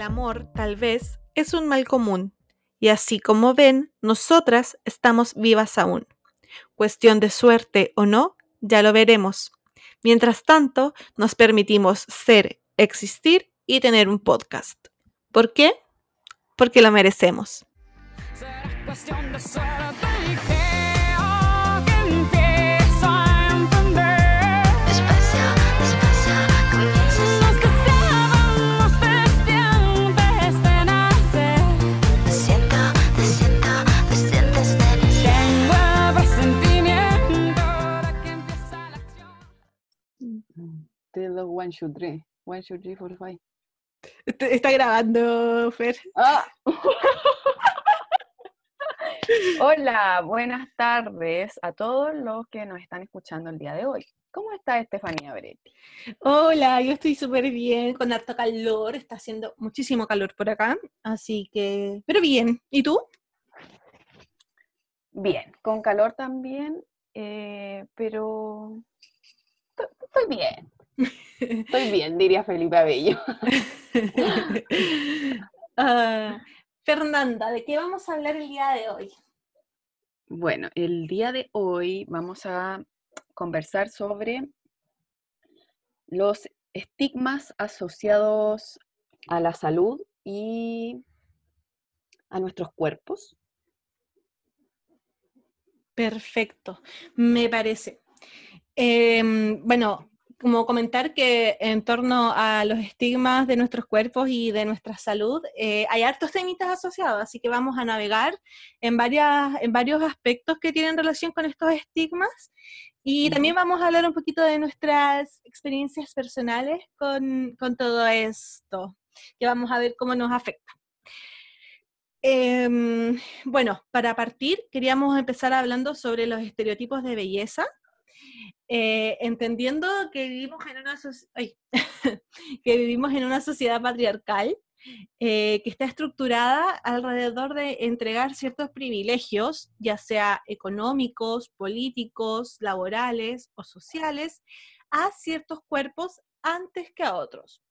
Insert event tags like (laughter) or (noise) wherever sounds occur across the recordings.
el amor, tal vez, es un mal común. Y así como ven, nosotras estamos vivas aún. Cuestión de suerte o no, ya lo veremos. Mientras tanto, nos permitimos ser, existir y tener un podcast. ¿Por qué? Porque lo merecemos. One, two, three. One, two, three, four, five. Está grabando, Fer. ¡Ah! (laughs) Hola, buenas tardes a todos los que nos están escuchando el día de hoy. ¿Cómo está Estefanía Bretti? Hola, yo estoy súper bien, con harto calor, está haciendo muchísimo calor por acá, así que, pero bien. ¿Y tú? Bien, con calor también, eh, pero estoy bien. Estoy bien, diría Felipe Abello. (laughs) Ah, Fernanda, ¿de qué vamos a hablar el día de hoy? Bueno, el día de hoy vamos a conversar sobre los estigmas asociados a la salud y a nuestros cuerpos. Perfecto, me parece. Em, bueno, como comentar que en torno a los estigmas de nuestros cuerpos y de nuestra salud, eh, hay hartos temitas asociados, así que vamos a navegar en, varias, en varios aspectos que tienen relación con estos estigmas. Y también vamos a hablar un poquito de nuestras experiencias personales con, con todo esto, que vamos a ver cómo nos afecta. Em, bueno, para partir, queríamos empezar hablando sobre los estereotipos de belleza, eh, entendiendo que vivimos en una, (laughs) que vivimos en una sociedad patriarcal eh, que está estructurada alrededor de entregar ciertos privilegios, ya sea económicos, políticos, laborales o sociales, a ciertos cuerpos antes que a otros.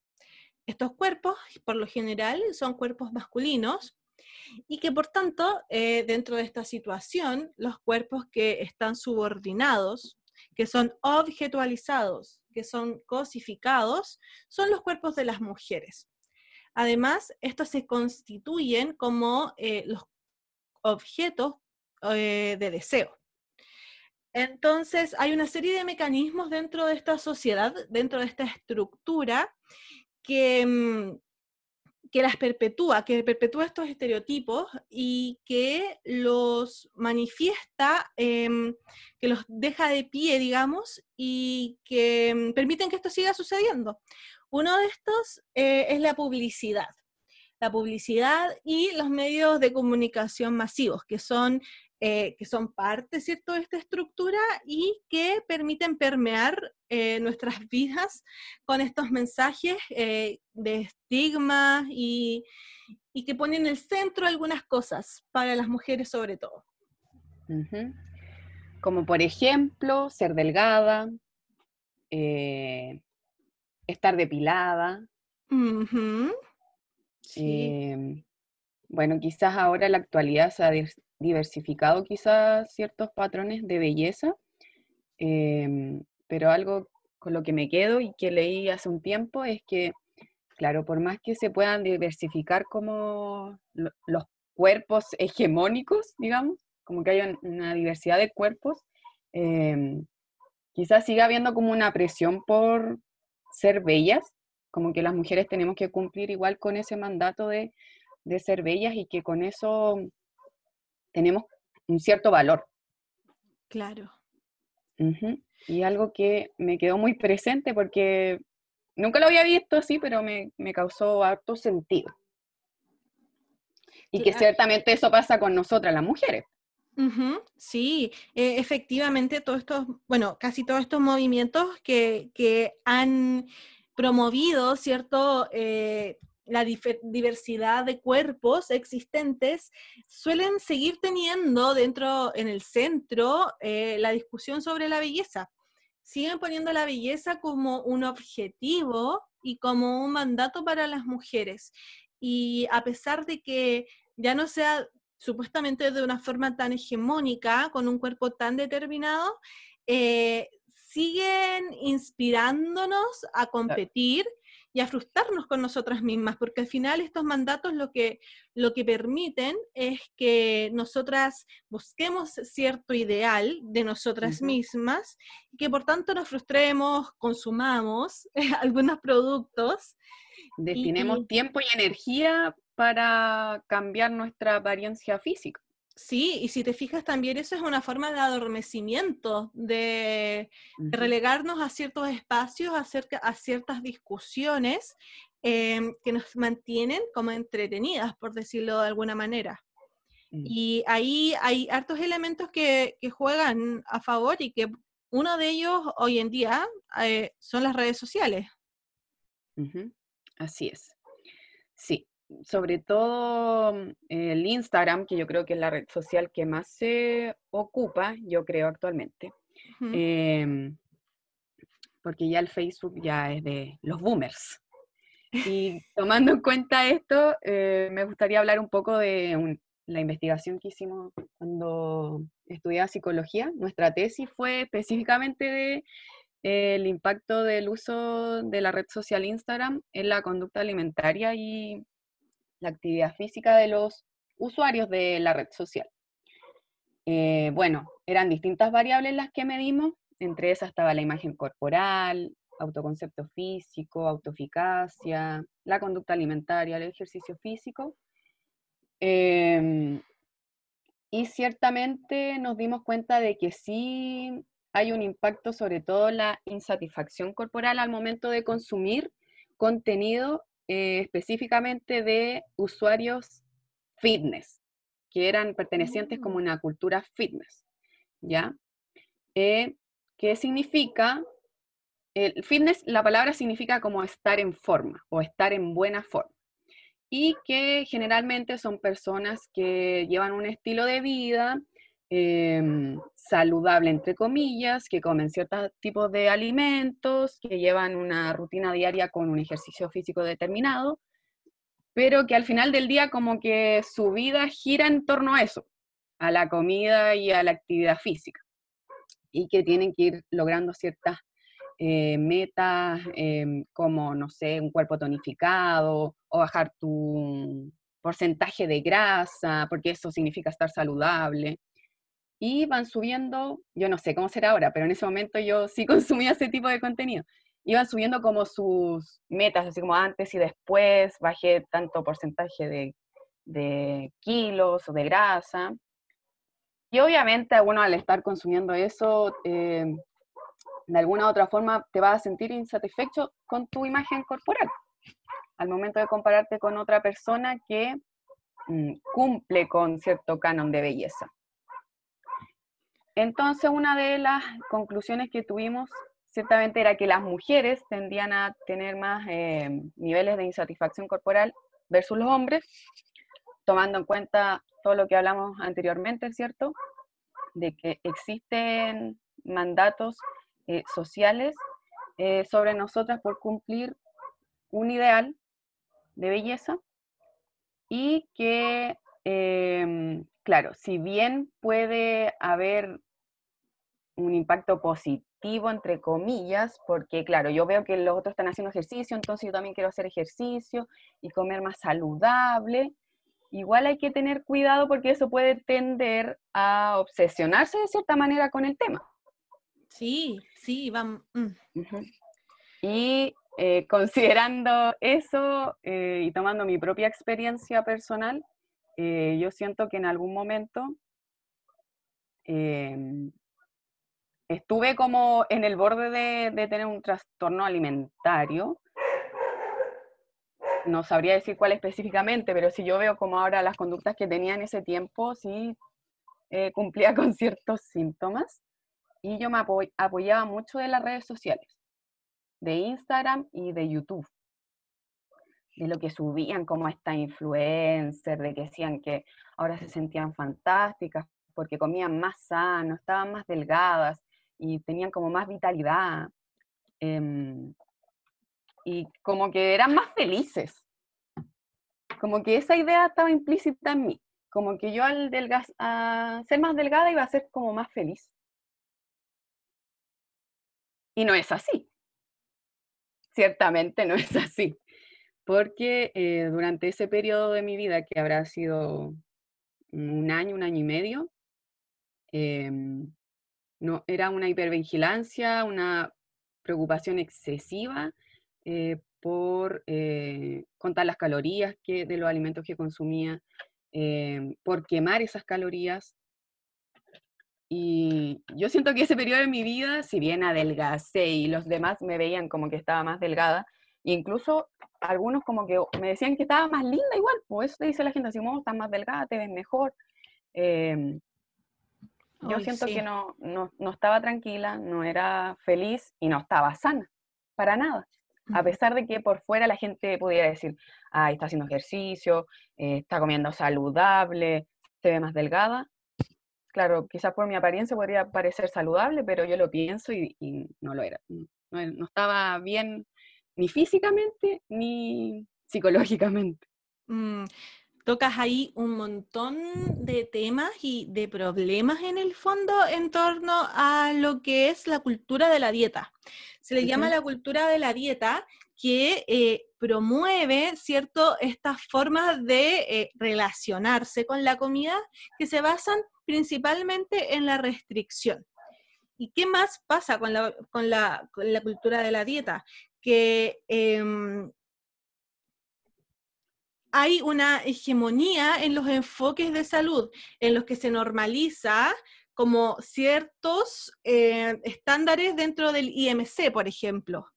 Estos cuerpos, por lo general, son cuerpos masculinos y que por tanto, eh, dentro de esta situación, los cuerpos que están subordinados, que son objetualizados, que son cosificados, son los cuerpos de las mujeres. Además, estos se constituyen como eh, los objetos eh, de deseo. Entonces, hay una serie de mecanismos dentro de esta sociedad, dentro de esta estructura, que, mm, que las perpetúa, que perpetúa estos estereotipos y que los manifiesta, em, que los deja de pie, digamos, y que mm, permiten que esto siga sucediendo. Uno de estos eh, es la publicidad. La publicidad y los medios de comunicación masivos, que son, eh, que son parte, ¿cierto?, de esta estructura y que permiten permear eh, nuestras (laughs) vidas con estos mensajes eh, de estigma y, y que ponen en el centro algunas cosas, para las mujeres sobre todo. Como por ejemplo, ser delgada, estar depilada. Sí. Bueno, quizás ahora en la actualidad se ha diversificado quizás ciertos patrones de belleza, em, pero algo con lo que me quedo y que leí hace un tiempo es que, claro, por más que se puedan diversificar como lo- los cuerpos (laughs) hegemónicos, digamos, como que haya un- una diversidad de cuerpos, em, quizás siga habiendo como una presión por ser bellas, como que las mujeres tenemos que cumplir igual con ese mandato de, de ser bellas y que con eso tenemos un cierto valor. Claro. Y algo que me quedó muy presente porque nunca lo había visto así, pero me, me causó harto sentido. Y que ciertamente eso pasa con nosotras las mujeres. Sí, eh, efectivamente, todos estos, bueno, casi todos estos movimientos que, que han promovido, ¿cierto? Eh, la diversidad de cuerpos existentes suelen seguir teniendo dentro, en el centro, eh, la discusión sobre la belleza. Siguen poniendo la belleza como un objetivo y como un mandato para las mujeres. y a pesar de que ya no sea supuestamente de una forma tan hegemónica, con un cuerpo tan determinado, eh, siguen inspirándonos a competir y a frustrarnos con nosotras mismas, porque al final estos mandatos lo que, lo que permiten es que nosotras busquemos cierto ideal de nosotras mismas y que por tanto nos frustremos, consumamos (laughs) algunos productos. Destinemos Y- tiempo y energía para cambiar nuestra apariencia física. Sí, y si te fijas también eso es una forma de adormecimiento, de, relegarnos a ciertos espacios, acerca, a ciertas discusiones em, que nos mantienen como entretenidas, por decirlo de alguna manera. Mm. Y ahí hay hartos elementos que, que juegan a favor y que uno de ellos hoy en día eh, son las redes sociales. Así es. Sí, sobre todo mm, el Instagram, que yo creo que es la red social que más se ocupa, yo creo actualmente. Em, porque ya el Facebook ya es de los boomers. Y (laughs) tomando en cuenta esto, eh, me gustaría hablar un poco de un- la investigación que hicimos cuando estudiaba psicología. Nuestra tesis fue específicamente de eh, el impacto del uso de la red social Instagram en la conducta alimentaria y la actividad física de los usuarios de la red social. Eh, bueno, eran distintas variables las que medimos, entre esas estaba la imagen corporal, autoconcepto físico, autoeficacia, la conducta alimentaria, el ejercicio físico. Em, y ciertamente nos dimos cuenta de que sí hay un impacto, sobre todo la insatisfacción corporal al momento de consumir contenido eh, específicamente de usuarios fitness, que eran pertenecientes como Mm. una cultura fitness, ¿ya? Eh, ¿Qué significa? El fitness, la palabra significa como estar en forma o estar en buena forma. Y que generalmente son personas que llevan un estilo de vida em, saludable, entre comillas, que comen ciertos tipos de alimentos, que llevan una rutina diaria con un ejercicio físico determinado, pero que al final del día como que su vida gira en torno a eso, a la comida y a la actividad física, y que tienen que ir logrando ciertas eh, metas em, como, no sé, un cuerpo tonificado o bajar tu porcentaje de grasa, porque eso significa estar saludable. Y van subiendo, yo no sé cómo será ahora, pero en ese momento yo sí (laughs) consumía ese tipo de contenido. Iban subiendo como sus metas, así como antes y después, bajé tanto porcentaje de, de kilos o de grasa. Y obviamente uno al estar consumiendo eso, eh, de alguna u otra forma te vas a sentir insatisfecho con tu imagen corporal. Al momento de compararte con otra persona que mm, cumple con cierto canon de belleza. Entonces, una de las conclusiones que tuvimos ciertamente era que las mujeres tendían a tener más eh, niveles de insatisfacción corporal versus los hombres, tomando en cuenta todo lo que hablamos anteriormente, ¿cierto? De que existen mandatos eh, sociales eh, sobre nosotras por cumplir un ideal de belleza y que, em, claro, si bien puede haber un impacto positivo, entre comillas, porque claro, yo veo que los otros están haciendo ejercicio, entonces yo también quiero hacer ejercicio y comer más saludable. Igual hay que tener cuidado porque eso puede tender a obsesionarse de cierta manera con el tema. Sí, sí, vamos. Ujú. Y eh, considerando eso eh, y tomando mi propia experiencia personal, eh, yo siento que en algún momento em, estuve como en el borde de, de tener un trastorno alimentario. No sabría decir cuál específicamente, pero si yo veo como ahora las conductas que tenía en ese tiempo, sí eh, cumplía (laughs) con ciertos síntomas. Y yo me apoy- apoyaba mucho de las redes sociales, de Instagram y de YouTube. De lo que subían como esta influencer, de que decían que ahora se sentían fantásticas porque comían más sano, estaban más delgadas y tenían como más vitalidad. em, y como que eran más felices. como que esa idea estaba implícita en mí, como que yo al delga- a ser más delgada iba a ser como más feliz. Y no es así. Ciertamente no es (laughs) así. Porque eh, durante ese periodo de mi vida, que habrá sido un año, un año y medio, em, no, era una hipervigilancia, una preocupación excesiva eh, por eh, contar las calorías que, de los alimentos que consumía, em, por quemar esas calorías. Y yo siento que ese periodo de mi vida, si bien adelgacé y los demás me veían como que estaba más delgada, incluso algunos como que me decían que estaba más linda igual, pues eso te dice la gente, así, "Oh, estás más delgada, te ves mejor. Em, yo Ay, siento sí. que no, no, no estaba tranquila, no era feliz y no estaba sana, para nada. A pesar de que por fuera la gente pudiera decir, ay, está haciendo ejercicio, eh, está comiendo saludable, se ve más delgada. Claro, quizás por mi apariencia podría parecer saludable, pero yo lo pienso y, y no lo era. No, no estaba bien ni físicamente ni psicológicamente. Mm, tocas ahí un montón de temas y de problemas en el fondo en torno a lo que es la cultura de la dieta. Se le llama la cultura de la dieta que eh, promueve, ¿cierto?, estas formas de eh, relacionarse con la comida que se basan principalmente en la restricción. ¿Y qué más pasa con la, con la, con la cultura de la dieta? Que em, hay una hegemonía en los enfoques de salud, en los que se normaliza como ciertos eh, estándares dentro del IMC, por ejemplo.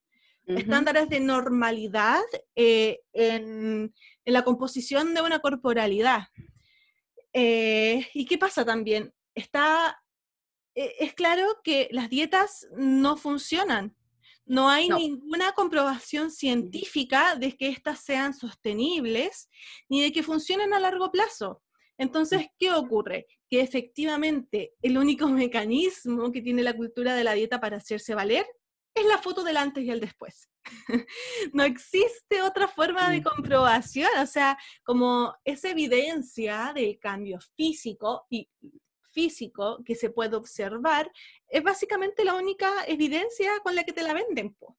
Estándares de normalidad eh, en, en la composición de una corporalidad. Eh, ¿Y qué pasa también? Está, es claro que las dietas no funcionan. No hay No. ninguna comprobación científica de que éstas sean sostenibles ni de que funcionen a largo plazo. Entonces, ¿qué ocurre? Que efectivamente el único (laughs) mecanismo que tiene la cultura de la dieta para hacerse valer es la foto del antes y el después. (laughs) no existe otra forma de Mm. comprobación, o sea, como esa evidencia de cambio físico y físico que se puede observar, es básicamente la única evidencia con la que te la venden. po.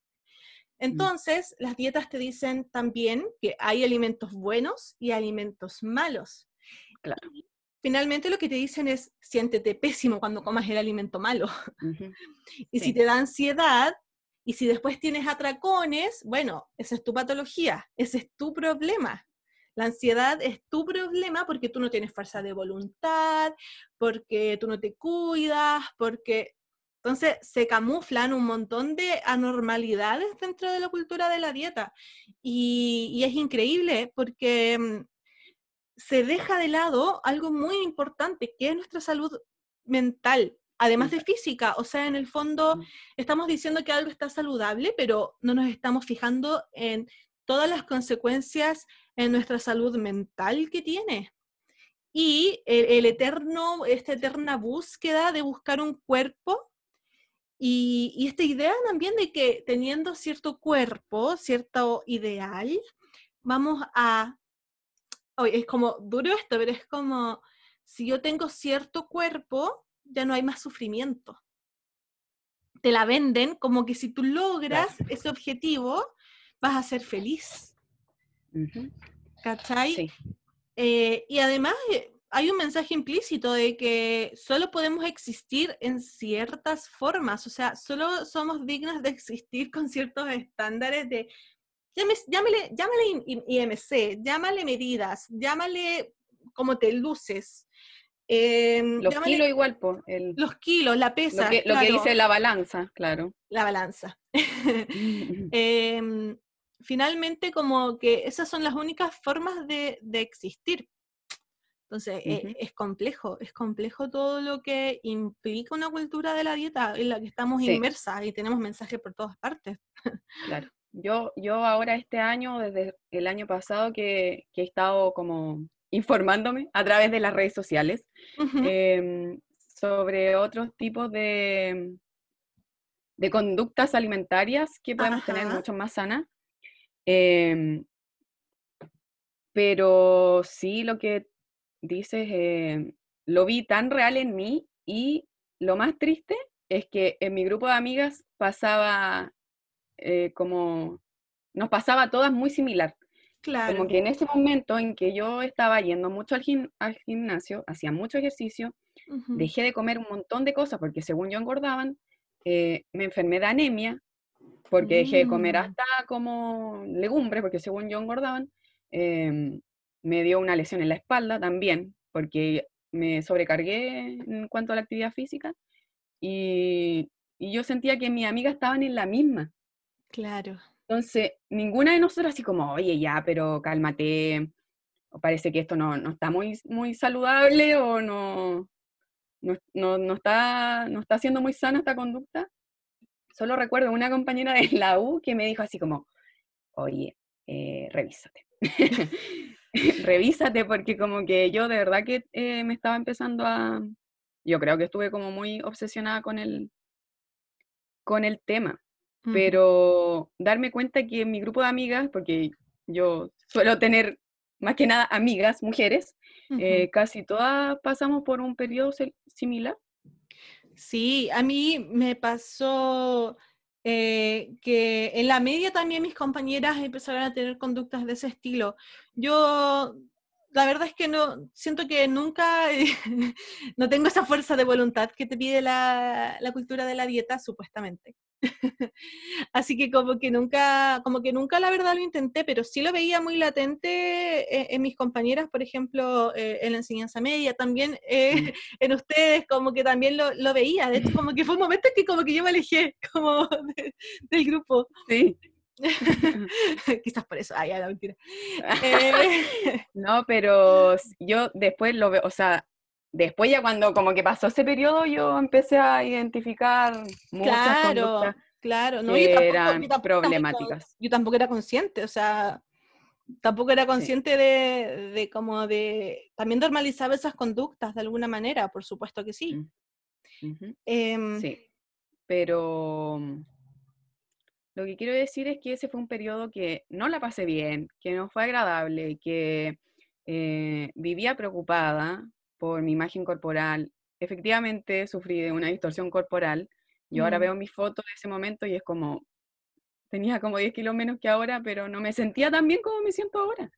Entonces, las dietas te dicen también que hay alimentos buenos y alimentos malos. Claro. Y finalmente lo que te dicen es, siéntete pésimo cuando comas el alimento malo. (laughs) Y si te da ansiedad, y si después tienes atracones, bueno, esa es tu patología, ese es tu problema. La ansiedad es tu problema porque tú no tienes fuerza de voluntad, porque tú no te cuidas, porque... Entonces se camuflan un montón de anormalidades dentro de la cultura de la dieta. Y, y es increíble porque mm, se deja de lado algo muy importante, que es nuestra salud mental, además de física. O sea, en el fondo Mm. estamos diciendo que algo está saludable, pero no nos estamos fijando en todas las consecuencias en nuestra salud mental que tiene. Y el, el eterno, esta eterna búsqueda de buscar un cuerpo y, y esta idea también de que teniendo cierto cuerpo, cierto ideal, vamos a... Oye, es como duro esto, pero es como si yo tengo cierto cuerpo, ya no hay más sufrimiento. Te la venden como que si tú logras ese objetivo, vas a ser feliz. ¿Cachai? Sí. Eh, y además eh, hay un mensaje implícito de que solo podemos existir en ciertas formas, o sea, solo somos dignas de existir con ciertos estándares de, llámale, llámale IMC, llámale medidas, llámale cómo te luces, em, Los llámale kilos igual, el- los kilos, la lo, pesa, que, lo que dice la balanza, claro. la balanza. (laughs) Em, finalmente, como que esas son las únicas formas de, de existir. Entonces, Ujú. es complejo, es complejo todo lo que implica una cultura de la dieta en la que estamos Sí. inmersas y tenemos mensajes por todas partes. Claro. Yo, yo ahora este año, desde el año pasado, que, que he estado como informándome a través de las redes sociales em, sobre otros tipos de, de conductas alimentarias que podemos tener mucho más sanas. Em, Pero sí, lo que dices, eh, lo vi tan real en mí y lo más triste es que en mi grupo de amigas pasaba eh, como, nos pasaba a todas muy similar. Claro. Como que en ese momento en que yo estaba yendo mucho al, gim- al gimnasio, hacía mucho ejercicio, dejé de comer un montón de cosas porque según yo engordaban, eh, me enfermé de anemia porque dejé de comer Mm. hasta como legumbres porque según yo engordaban, em, me dio una lesión en la espalda también porque me sobrecargué en cuanto a la actividad física y, y yo sentía que mis amigas estaban en la misma. Claro. Entonces, ninguna de nosotras así como, oye, ya, pero cálmate, o parece que esto no, no está muy, muy saludable o no, no, no, no está, no está siendo muy sana esta conducta. Solo recuerdo una compañera de la U que me dijo así como, oye, eh, revísate. (laughs) revísate porque como que yo de verdad que eh, me estaba empezando a... Yo creo que estuve como muy obsesionada con el, con el tema pero darme cuenta que en mi grupo de amigas, porque yo suelo tener más que nada amigas, mujeres, eh, casi todas pasamos por un periodo similar. Sí, a mí me pasó eh, que en la media también mis compañeras empezaron a tener conductas de ese estilo. Yo, la verdad es que no, siento que nunca, (laughs) no tengo esa fuerza de voluntad que te pide la, la cultura de la dieta, supuestamente. (laughs) Así que como que nunca, como que nunca la verdad lo intenté, pero sí lo veía muy latente eh, en, mis compañeras, por ejemplo, eh, en la enseñanza media, también eh, Mm. (laughs) en ustedes, como que también lo, lo veía. De hecho, como que fue un momento en que como que yo me alejé (laughs) como de- del grupo. Sí. Quizás por eso, ay, la mentira. Eh, No, pero yo después lo veo, o sea, después ya cuando como que pasó ese periodo, yo empecé a identificar muchas claro, conductas claro, no, que yo tampoco, eran yo tampoco problemáticas. yo tampoco era consciente, o sea, tampoco era Sí. consciente de, de como de, también normalizaba esas conductas de alguna manera, por supuesto que sí. Mm. Em, Sí, pero lo que quiero decir es que ese fue un periodo que no la pasé bien, que no fue agradable, que eh, vivía preocupada por mi imagen corporal. Efectivamente, sufrí de una distorsión corporal. Yo ahora Mm. veo mis fotos de ese momento y es como, tenía como 10 kilos menos que ahora, pero no me sentía tan bien como me siento ahora.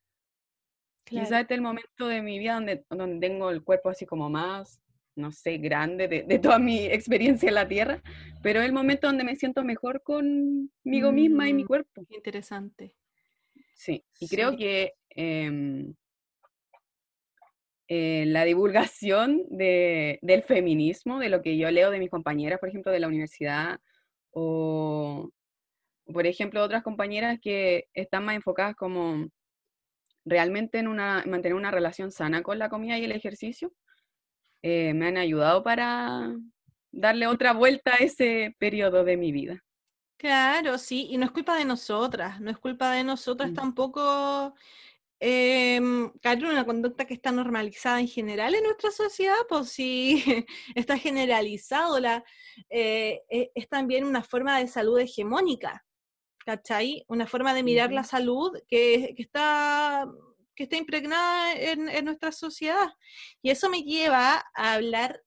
Quizás claro. este es el momento de mi vida donde, donde tengo el cuerpo así como más, no sé, grande de, de toda mi experiencia en la Tierra, pero es el momento donde me siento mejor conmigo misma y mi Mm, cuerpo. interesante. Sí, y creo que em, eh, la divulgación de- del feminismo, de lo que yo leo de mis compañeras, por ejemplo, de la universidad, o por ejemplo, otras compañeras que están más enfocadas como realmente en una, en mantener una relación sana con la comida y el ejercicio, eh, me han ayudado para darle otra vuelta a ese periodo de mi vida. Claro, sí, y no es culpa de nosotras, no es culpa de nosotras Mm. tampoco caer en una conducta que está normalizada en general en nuestra sociedad, pues sí, (laughs) está generalizado, la, eh, e- es también una forma de salud hegemónica, ¿cachai? Una forma de mirar la salud que, que está, que está impregnada en, en nuestra sociedad. Y eso me lleva a hablar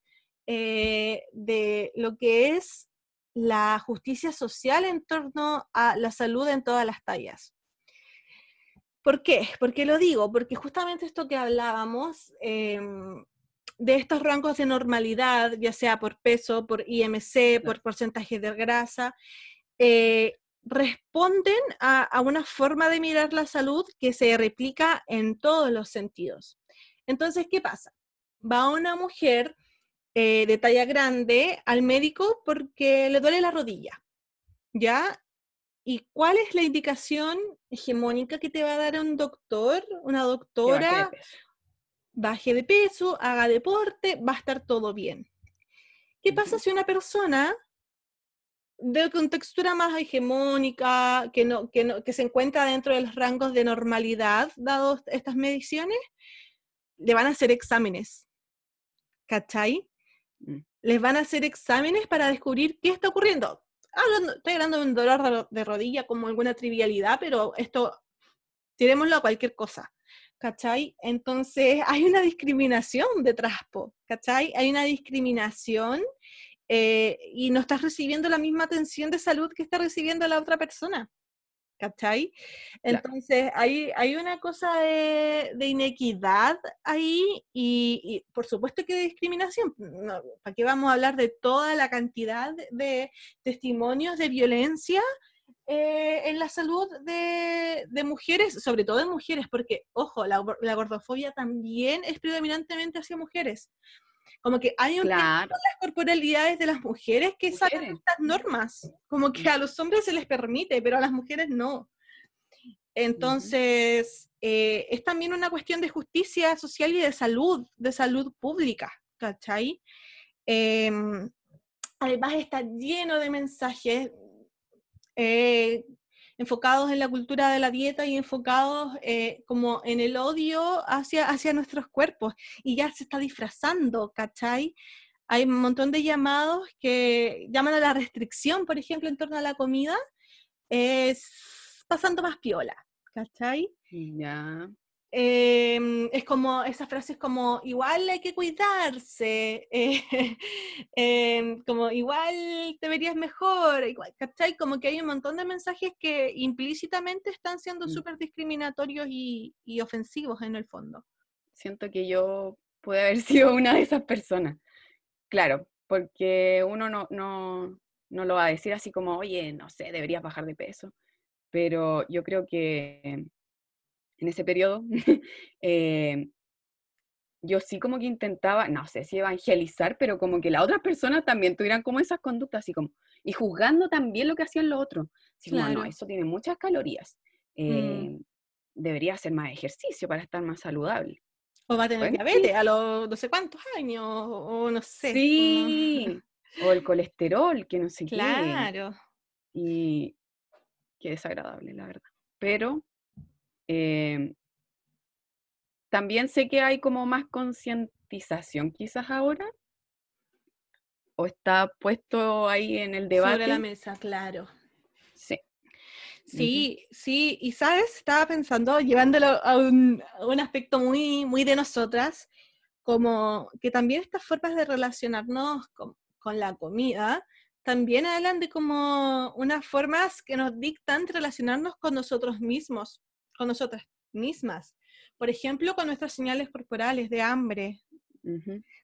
eh, de lo que es la justicia social en torno a la salud en todas las tallas. ¿Por qué? ¿Por qué lo digo? Porque justamente esto que hablábamos em, de estos rangos de normalidad, ya sea por peso, por IMC, por porcentaje de grasa, eh, responden a, a una forma de mirar la salud que se replica en todos los sentidos. Entonces, ¿qué pasa? Va una mujer eh, de talla grande al médico porque le duele la rodilla, ¿ya? ¿Y cuál es la indicación hegemónica que te va a dar un doctor, una doctora? Baje de peso, haga deporte, va a estar todo bien. ¿Qué pasa si una persona de contextura más hegemónica, que, no, que, no, que se encuentra dentro de los rangos de normalidad, dados estas mediciones, le van a hacer exámenes, ¿cachai? Mm. Les van a hacer exámenes para descubrir qué está ocurriendo. Estoy hablando de un dolor de, ro- de rodilla como alguna trivialidad, pero esto, tirémoslo a cualquier cosa. ¿cachai? Entonces (laughs) hay una discriminación detrás, ¿cachai? Hay una discriminación eh, y no estás recibiendo la misma atención de salud que está recibiendo la otra persona, ¿cachai? Claro. Entonces hay, hay una cosa de, de inequidad ahí y, y por supuesto que de discriminación. No, ¿Para qué vamos a hablar de toda la cantidad de testimonios de violencia? eh, en la salud de, de mujeres, sobre todo de mujeres, porque, ojo, la, la gordofobia también es predominantemente hacia mujeres. Como que hay un tema Claro. con las corporalidades de las mujeres que Mujeres. estas normas. Como que a los hombres se les permite, pero a las mujeres no. Entonces, eh, es también una cuestión de justicia social y de salud, de salud pública, ¿cachai? Em, además está lleno de mensajes eh, enfocados en la cultura de la dieta y enfocados eh, como en el odio hacia, hacia nuestros cuerpos. Y ya se está disfrazando, ¿cachai? Hay un montón de llamados que llaman a la restricción, por ejemplo, en torno a la comida, es pasando más piola, ¿cachai? Ya. Em, es como, esas frases como, igual hay que cuidarse, (laughs) eh, em, como igual te verías mejor, igual, ¿cachai? Como que hay un montón de mensajes que implícitamente están siendo Mm. súper discriminatorios y, y ofensivos en el fondo. Siento que yo pude haber (laughs) sido una de esas personas. Claro, porque uno no, no, no lo va a decir así como, oye, no sé, deberías bajar de peso. Pero yo creo que en ese periodo (laughs) eh, yo sí como que intentaba, no sé si evangelizar, pero como que las otras personas también tuvieran como esas conductas, así como, y juzgando también lo que hacían los otros. Así como, no, Claro. eso tiene muchas calorías. Mm. eh, Debería hacer más ejercicio para estar más saludable. O va a tener Bueno, diabetes a los no sé cuántos años, o, o no sé. Sí, o el colesterol, que no sé qué. Claro. Y qué desagradable, la verdad. Pero em, también sé que hay como más concientización quizás ahora. O está puesto ahí en el Sobre la debate. mesa, claro. Sí. Sí, sí, y sabes, estaba pensando, llevándolo a un, a un aspecto muy, muy de nosotras, como que también estas formas de relacionarnos con, con la comida también hablan de como unas formas que nos dictan relacionarnos con nosotros mismos, con nosotras mismas. Por ejemplo, con nuestras señales corporales de hambre,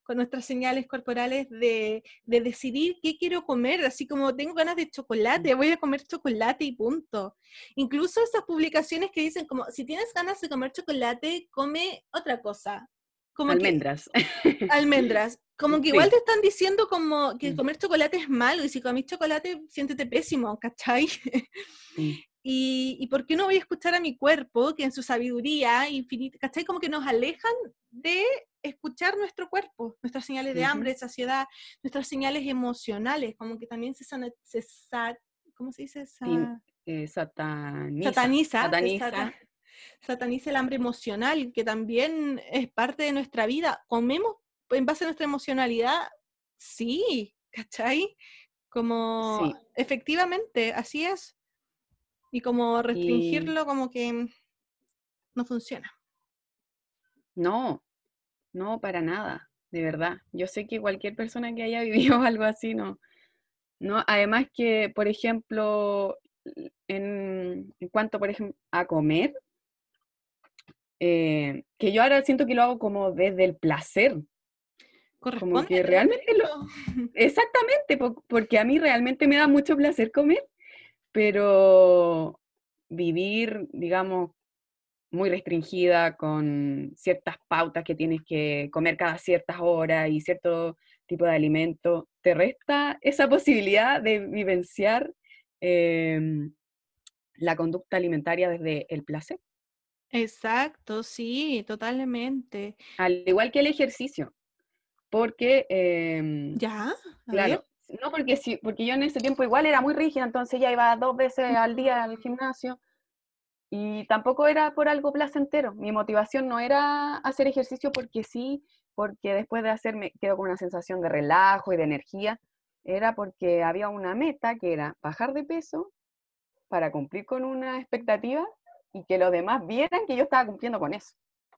con nuestras señales corporales de, de decidir qué quiero comer, así como tengo ganas de chocolate, voy a comer chocolate y punto. Incluso esas publicaciones que dicen como, si tienes ganas de comer chocolate, come otra cosa. Como que- Almendras. (laughs) almendras. Como que Sí. igual te están diciendo como que Mm. comer chocolate es malo y si comís chocolate siéntete pésimo, ¿cachai? Mm, Y, y por qué no voy a escuchar a mi cuerpo, que en su sabiduría infinita, ¿cachai? Como que nos alejan de escuchar nuestro cuerpo, nuestras señales de hambre, de saciedad, nuestras señales emocionales, como que también se, sana- se sa- ¿cómo se dice? Sa- eh, sataniza. sataniza, sataniza. sata- sataniza el hambre emocional, que también es parte de nuestra vida. ¿Comemos en base a nuestra emocionalidad? Sí, ¿cachai? Como, Sí. efectivamente, así es. Y como restringirlo como que no funciona. No, no, para nada, de verdad. Yo sé que cualquier persona que haya (laughs) vivido algo así, no. No, además que, por ejemplo, en, en cuanto, por ejemplo, a comer, eh, que yo ahora siento que lo hago como desde el placer. Corresponde. que realmente lo-. (laughs) Exactamente, po- porque a mí realmente me da mucho placer comer, pero vivir, digamos, muy restringida con ciertas pautas que tienes que comer cada ciertas horas y cierto tipo de alimento, te resta esa (laughs) posibilidad de vivenciar em, la conducta alimentaria desde el placer, Exacto, sí, totalmente. al igual que el ejercicio, porque em, ¿Ya? Claro, no porque sí, porque yo en ese tiempo igual era muy rígida, entonces ya iba dos veces al día al gimnasio y tampoco era por algo placentero. Mi motivación no era hacer ejercicio porque sí, porque después de hacerme quedo con una sensación de relajo y de energía. Era porque había una meta que era bajar de peso para cumplir con una expectativa y que los demás vieran que yo estaba cumpliendo con eso.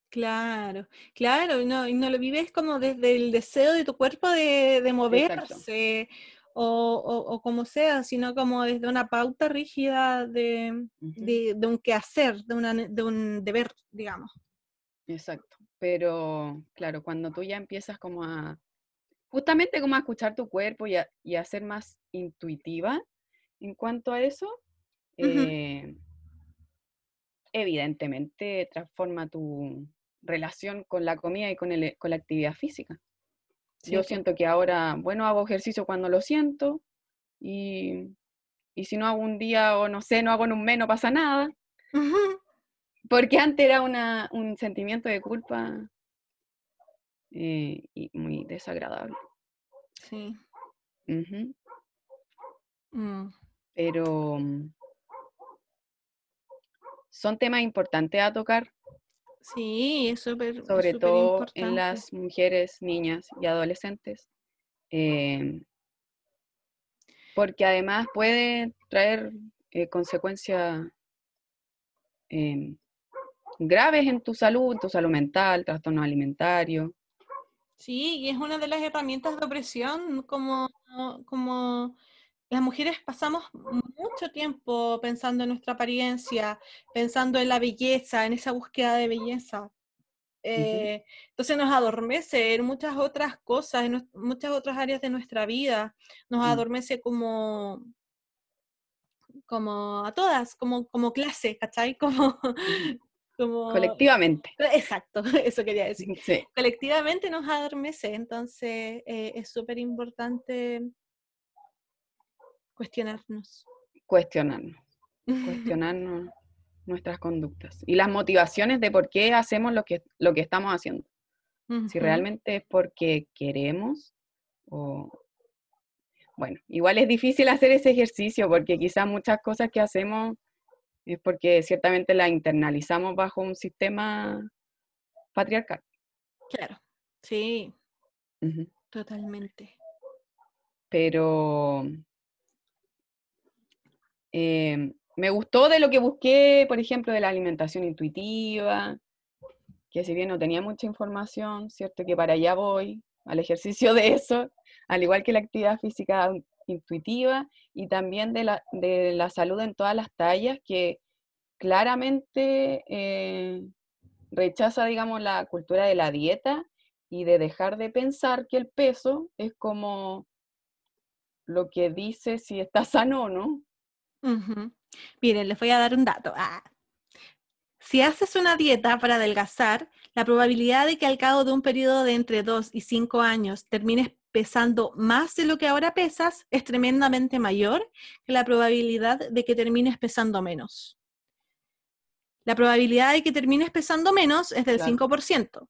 Claro, claro, y no, y no lo vives como desde el deseo de tu cuerpo de, de moverse o, o- o como sea, sino como desde una pauta rígida de, de, de un quehacer, de, una, de un deber, digamos. Exacto. Pero claro, cuando tú ya empiezas como a, justamente como a escuchar tu cuerpo y a, y a ser más intuitiva en cuanto a eso, eh, evidentemente transforma tu relación con la comida y con, el, con la actividad física. Sí, Yo siento que ahora, bueno, hago ejercicio cuando lo siento y, y si no hago un día o no sé, no hago en un mes, no pasa nada. Porque antes era una, un sentimiento de culpa eh, y muy desagradable. Sí. Mm. Pero mm, son temas importantes a tocar, Sí, es súper sobre todo en las mujeres, niñas y adolescentes, em, porque además puede traer eh, consecuencias em, graves en tu salud, tu salud mental, trastorno alimentario. Sí, y es una de las herramientas de opresión, como, como las mujeres pasamos mucho tiempo pensando en nuestra apariencia, pensando en la belleza, en esa búsqueda de belleza. Eh, entonces nos adormece en muchas otras cosas, en muchas otras áreas de nuestra vida. Nos Mm. adormece como, como a todas, como, como clase, ¿cachai? (laughs) Como, Ujú. como... Colectivamente. (laughs) Exacto, (laughs) eso quería decir Sí, colectivamente nos adormece, entonces eh, es súper importante cuestionarnos. cuestionarnos, (laughs) cuestionarnos nuestras conductas y las motivaciones de por qué hacemos lo que, lo que estamos haciendo. Si realmente es porque queremos o... Bueno, igual es difícil hacer ese ejercicio porque quizás muchas cosas que hacemos es porque ciertamente la internalizamos bajo un sistema patriarcal. Claro, sí, Ujú. totalmente. Pero eh, me gustó de lo que busqué, por ejemplo, de la alimentación intuitiva, que si bien no tenía mucha información, cierto que para allá voy, al ejercicio de eso, al igual que la actividad física in- intuitiva y también de la, de la salud en todas las tallas, que claramente eh, rechaza, digamos, la cultura de la dieta y de dejar de pensar que el peso es como lo que dice si está sano o no. Miren, les voy a dar un dato. Ah. Si haces una dieta para adelgazar, la probabilidad de que al cabo de un periodo de entre 2 y 5 años termines pesando más de lo que ahora pesas es tremendamente mayor que la probabilidad de que termines pesando menos. La probabilidad de que termines pesando menos es del Claro. 5%.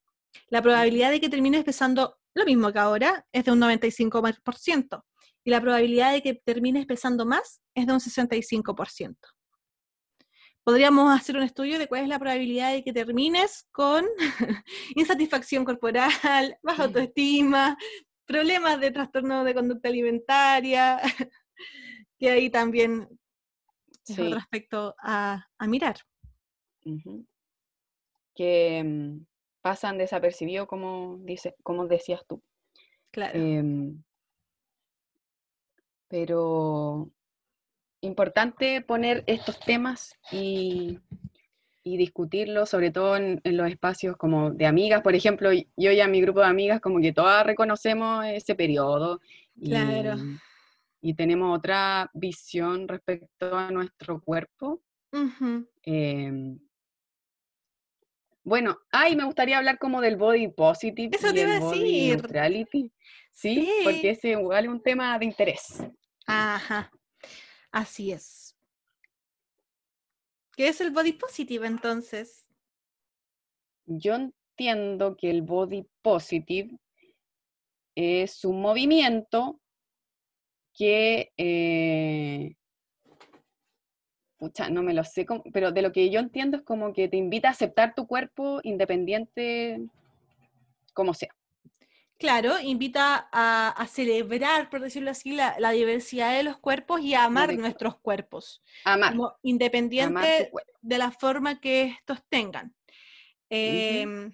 La probabilidad de que termines pesando lo mismo que ahora es de un 95%. Y la probabilidad de que termines pesando más es de un 65%. Podríamos hacer un estudio de cuál es la probabilidad de que termines con (laughs) insatisfacción corporal, baja autoestima, problemas de trastorno de conducta alimentaria, (laughs) que ahí también es Sí. otro aspecto a, a mirar. Que mm, pasan desapercibidos, como, dice, como decías tú. Claro. Em, pero importante poner estos temas y, y discutirlos, sobre todo en, en los espacios como de amigas. Por ejemplo, yo y a mi grupo de amigas como que todas reconocemos ese periodo y, Claro. y tenemos otra visión respecto a nuestro cuerpo. Em, bueno, ay, me gustaría hablar como del body positive Eso y te iba el a body decir. neutrality, ¿sí? Sí. Porque ese igual es un tema de interés. Ajá. Así es. ¿Qué es el body positive entonces? Yo entiendo que el body positive es un movimiento que, eh, pucha, no me lo sé, pero de lo que yo entiendo es como que te invita a aceptar tu cuerpo independiente como sea. Claro, invita a, a celebrar, por decirlo así, la, la diversidad de los cuerpos y a amar Correcto. nuestros cuerpos, Amar, como amar tu independiente cuerpo. de la forma que estos tengan. Em,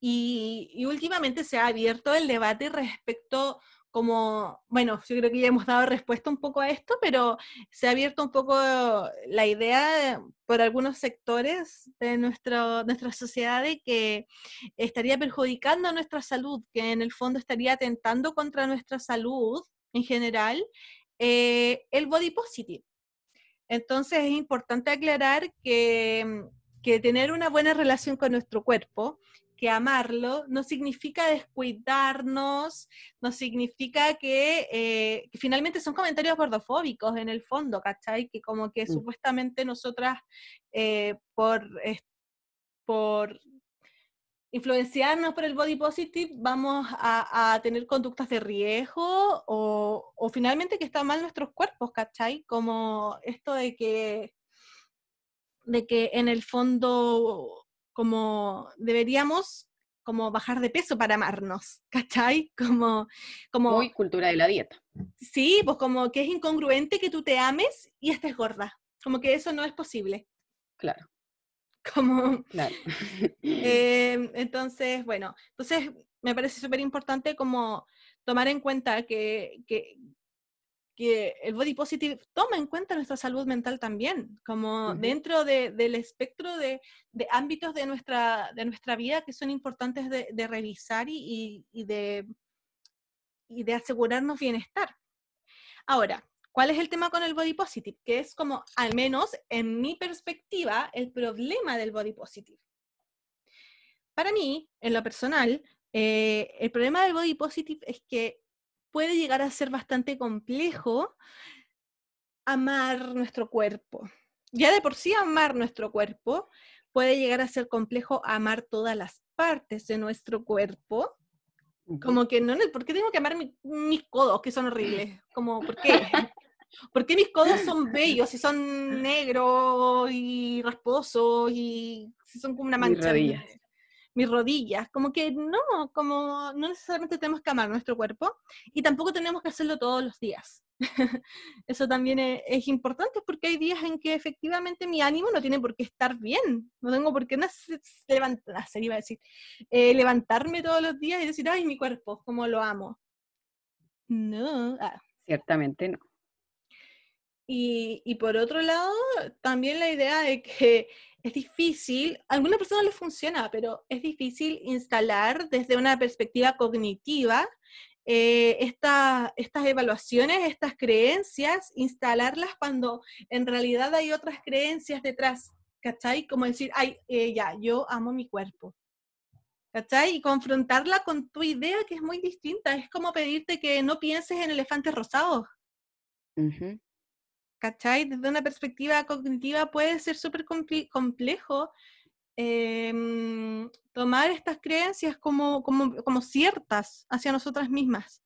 y, y últimamente se ha abierto el debate respecto como, bueno, yo creo que ya hemos dado respuesta un poco a esto, pero se ha abierto un poco la idea de- por algunos sectores de nuestro, nuestra sociedad de que estaría perjudicando a nuestra salud, que en el fondo estaría atentando contra nuestra salud en general, eh, el body positive. Entonces es importante aclarar que, que tener una buena relación con nuestro cuerpo, que amarlo, no significa descuidarnos, no significa que, eh, que finalmente son comentarios gordofóbicos en el fondo, ¿cachai? Que como que Mm. supuestamente nosotras eh, por, por influenciarnos por el body positive vamos a, a tener conductas de riesgo o, o finalmente que están mal nuestros cuerpos, ¿cachai? Como esto de que, de que en el fondo como deberíamos como bajar de peso para amarnos, (laughs) ¿cachai? Como, como Muy cultura de la dieta. sí, pues como que es incongruente que tú te ames y estés gorda, como que eso no es posible, Claro, (laughs) como claro. (laughs) Eh, entonces, bueno, entonces me parece súper importante como tomar en cuenta que, que, que el body positive toma en cuenta nuestra salud mental también, como Ujú. dentro de- del espectro de, de ámbitos de nuestra, de nuestra vida que son importantes de, de revisar y, y- y de, y de asegurarnos bienestar. Ahora, ¿cuál es el tema con el body positive? Que es como, al menos en mi perspectiva, el problema del body positive. Para mí, en lo personal, eh, el problema del body positive es que puede llegar a ser bastante complejo amar nuestro cuerpo. Ya de por sí amar nuestro cuerpo puede llegar a ser complejo amar todas las partes de nuestro cuerpo. Como que no, ¿por qué tengo que amar mi- mis codos, que son horribles? (laughs) Como, ¿por qué? (laughs) ¿Por qué mis codos son bellos y son negros y rasposos y si son como una Mis mancha? rodillas. Mis rodillas. Como que no, como no necesariamente tenemos que amar nuestro cuerpo y tampoco tenemos que hacerlo todos los días. (laughs) Eso también es, es importante porque hay días en que efectivamente mi ánimo no tiene por qué estar bien. No tengo por qué nacer, levantar, nacer, iba a decir, eh, levantarme todos los días y decir, ay, mi cuerpo, como lo amo. No. ah. Ciertamente no. Y, y por otro lado, también la idea de que es difícil, a algunas personas les funciona, pero es difícil instalar desde una perspectiva cognitiva eh, esta- estas evaluaciones, estas creencias, instalarlas cuando en realidad hay otras creencias detrás, ¿cachai? Como decir, ay, eh, ya, yo amo mi cuerpo. ¿Cachai? Y confrontarla con tu idea que es muy distinta. Es como pedirte que no pienses en elefantes rosados. Ujú. ¿Cachai? Desde una perspectiva cognitiva puede ser súper complejo em, tomar estas creencias como, como, como ciertas hacia nosotras mismas.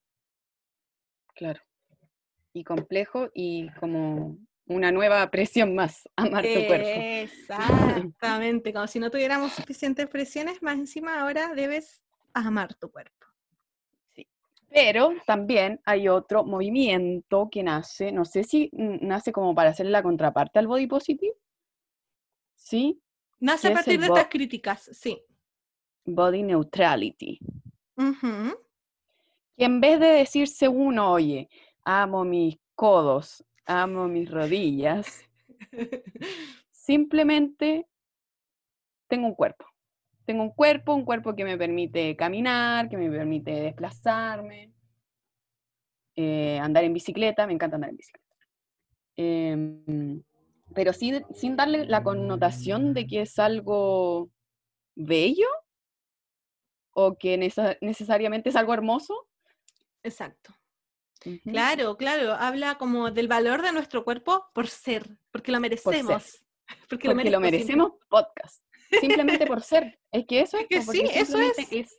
Claro. Y complejo y como una nueva presión más, amar tu cuerpo. (laughs) Exactamente, como si no tuviéramos suficientes presiones, más encima ahora debes amar tu cuerpo. Pero también hay otro movimiento que nace, no sé si mm, nace como para hacer la contraparte al body positive. Sí, Nace ¿Qué a partir de estas críticas, sí. body neutrality. Ujú. Que en vez de decirse uno, oye, amo mis codos, amo mis rodillas, (laughs) simplemente tengo un cuerpo. Tengo un cuerpo, un cuerpo que me permite caminar, que me permite desplazarme, eh, andar en bicicleta, me encanta andar en bicicleta. Em, pero sin, sin darle la connotación de que es algo bello o que nesa- necesariamente es algo hermoso. Exacto. Claro, claro, habla como del valor de nuestro cuerpo por ser, porque lo merecemos. (laughs) Porque, lo, Porque lo merecemos, podcast. Simplemente por ser. Es que eso es. Que sí, eso es.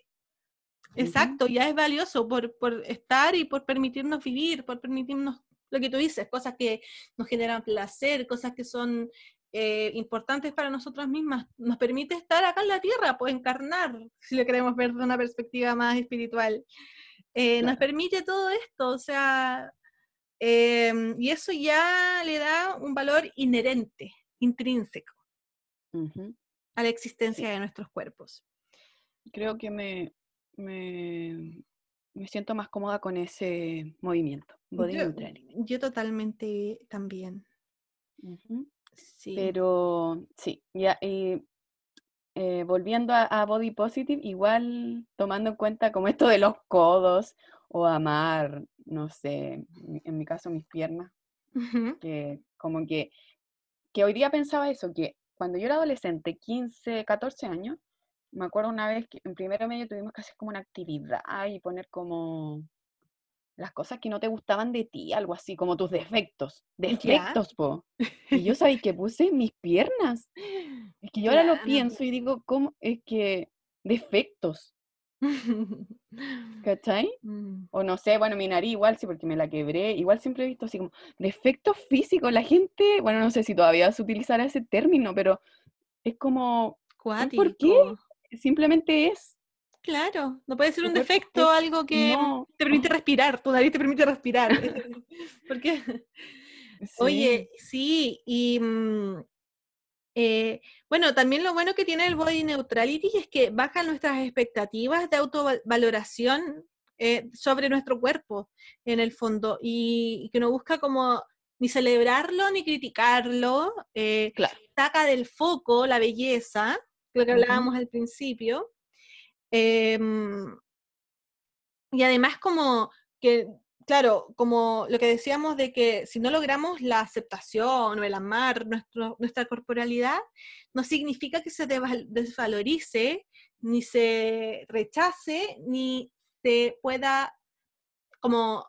Exacto, ya es valioso por, por estar y por permitirnos vivir, por permitirnos lo que tú dices, cosas que nos generan placer, cosas que son eh, importantes para nosotras mismas. Nos permite estar acá en la tierra, pues encarnar, si lo queremos ver de una perspectiva más espiritual. Eh, Nos permite todo esto, o sea, em, y eso ya le da un valor inherente, intrínseco Ujú. A la existencia de nuestros cuerpos. Creo que me, me, me siento más cómoda con ese movimiento. Body Yo, neutrality. yo totalmente también. Sí. Pero sí, ya, y eh, volviendo a, a body positive, igual tomando en cuenta como esto de los codos o amar, no sé, en mi- caso mis piernas, que como que, que hoy día pensaba eso, que cuando yo era adolescente, 15, 14 años, me acuerdo una vez que en primero medio tuvimos que hacer como una actividad y poner como las cosas que no te gustaban de ti, algo así, como tus defectos. Ya. Defectos, po. (laughs) Y yo sabía que puse mis piernas. Es que yo ahora lo pienso y digo, ¿cómo? Es que defectos, (laughs) ¿cachai? Mm. O no sé, bueno, mi nariz igual, sí, porque me la quebré. Igual siempre he visto así como defectos físicos. La gente, bueno, no sé si todavía se utilizará ese término, pero es como, ¿por qué? Cuático. simplemente es. Claro, no puede ser un defecto, es- algo que no. te permite respirar, tu nariz te permite respirar. (laughs) Porque, oye, sí, y mm, eh, bueno, también lo bueno que tiene el body neutrality es que baja nuestras expectativas de autovaloración eh, sobre nuestro cuerpo, en el fondo, y, y que no busca como ni celebrarlo ni criticarlo, eh, Claro. saca del foco la belleza, lo que hablábamos al principio. Em, y además como que, claro, como lo que decíamos de que si no logramos la aceptación o el amar nuestra corporalidad, no significa que se desval- desvalorice, ni se rechace, ni se pueda, como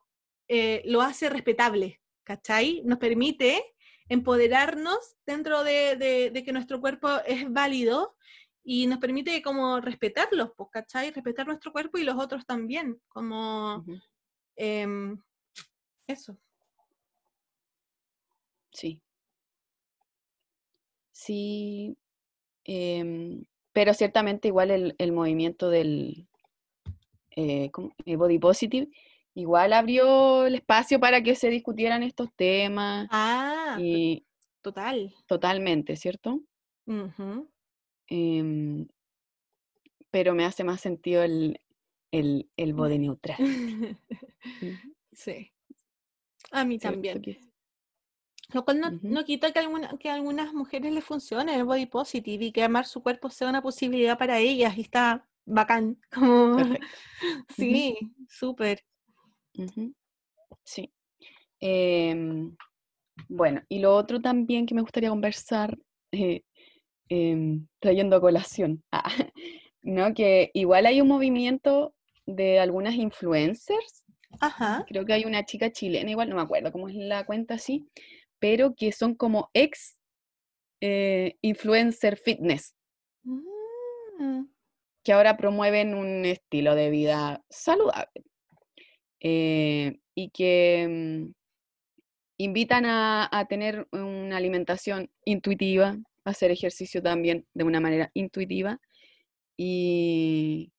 eh, lo hace respetable, ¿cachai? Nos permite empoderarnos dentro de, que nuestro cuerpo es válido y nos permite como respetarlos, pues, ¿cachai? Respetar nuestro cuerpo y los otros también, como. Em, eso. Sí. Sí, em, pero ciertamente igual el, el movimiento del eh. Eh, body positive igual abrió el espacio para que se discutieran estos temas Ah, y total. totalmente, ¿cierto? Em, pero me hace más sentido el, el, el body (laughs) neutral. Sí. A mí ¿cierto también. Lo cual no, no quita que, alguna- que a algunas mujeres les funcione el body positive y que amar su cuerpo sea una posibilidad para ellas y está bacán. (laughs) Como, Perfecto. (laughs) sí, súper. Sí. Em, bueno, y lo otro también que me gustaría conversar, eh, em, trayendo a colación, ah, ¿no? Que igual hay un movimiento de algunas influencers, Ajá. creo que hay una chica chilena, igual no me acuerdo cómo es la cuenta así, pero que son como ex eh, influencer fitness, Mm, que ahora promueven un estilo de vida saludable. Eh, y que mm, invitan a, a tener una alimentación intuitiva, a hacer ejercicio también de una manera intuitiva. Y,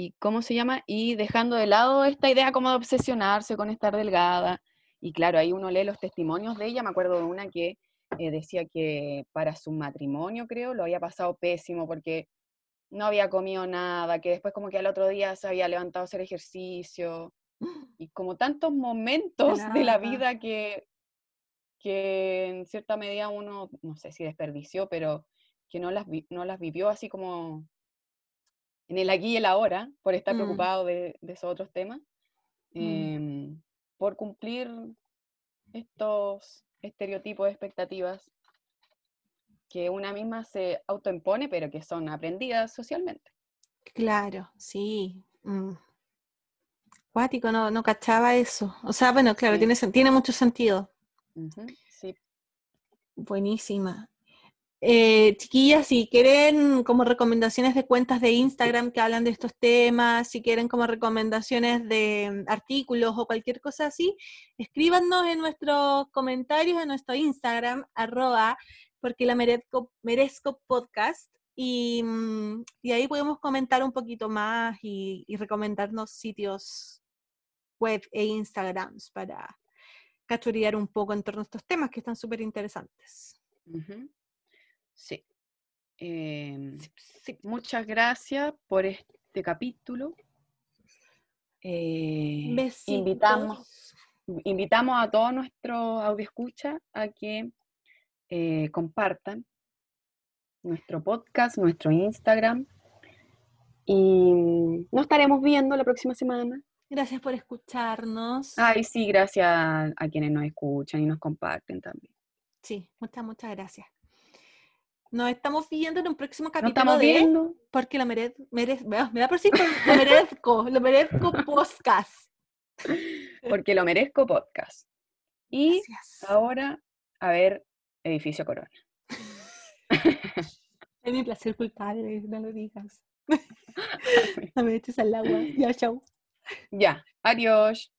y ¿cómo se llama? Y dejando de lado esta idea como de obsesionarse con estar delgada. Y claro, ahí uno lee los testimonios de ella, me acuerdo de una que eh, decía que para su matrimonio, creo, lo había pasado pésimo porque no había comido nada, que después como que al otro día se había levantado a hacer ejercicio, (gasps) y como tantos momentos de la vida que, que en cierta medida uno, no sé si desperdició, pero que no las, vi- no las vivió así como en el aquí y el ahora, por estar Mm. preocupado de, de esos otros temas, Mm. em, por cumplir estos estereotipos, expectativas que una misma se autoimpone, pero que son aprendidas socialmente. Claro, sí. mm. Cuático, no, no cachaba eso. O sea, bueno, claro, Sí. tiene, tiene mucho sentido. Sí, Buenísima. Eh, chiquillas, si quieren como recomendaciones de cuentas de Instagram que hablan de estos temas, si quieren como recomendaciones de mm, artículos o cualquier cosa así, escríbanos en nuestros comentarios en nuestro Instagram, arroba, porque la merezco, podcast, y, mm, y ahí podemos comentar un poquito más y, recomendarnos sitios web e Instagrams para cachorear un poco en torno a estos temas que están súper interesantes. Sí. Em, Sí. muchas gracias por este capítulo. Eh, invitamos, invitamos a todos nuestros audioscuchas a que eh, compartan nuestro podcast, nuestro Instagram. Y nos estaremos viendo la próxima semana. Gracias por escucharnos. Ay, sí, gracias a quienes nos escuchan y nos comparten también. Sí, muchas, muchas gracias. Nos estamos viendo en un próximo capítulo estamos de viendo. Porque lo merezco, me da por sí, por- lo merezco, lo merezco podcast. (laughs) porque lo merezco podcast. Y Gracias. ahora, a ver, edificio Corona. (laughs) Es mi placer culpable, no lo digas. (laughs) No me eches al agua. Ya, chao. Ya, adiós.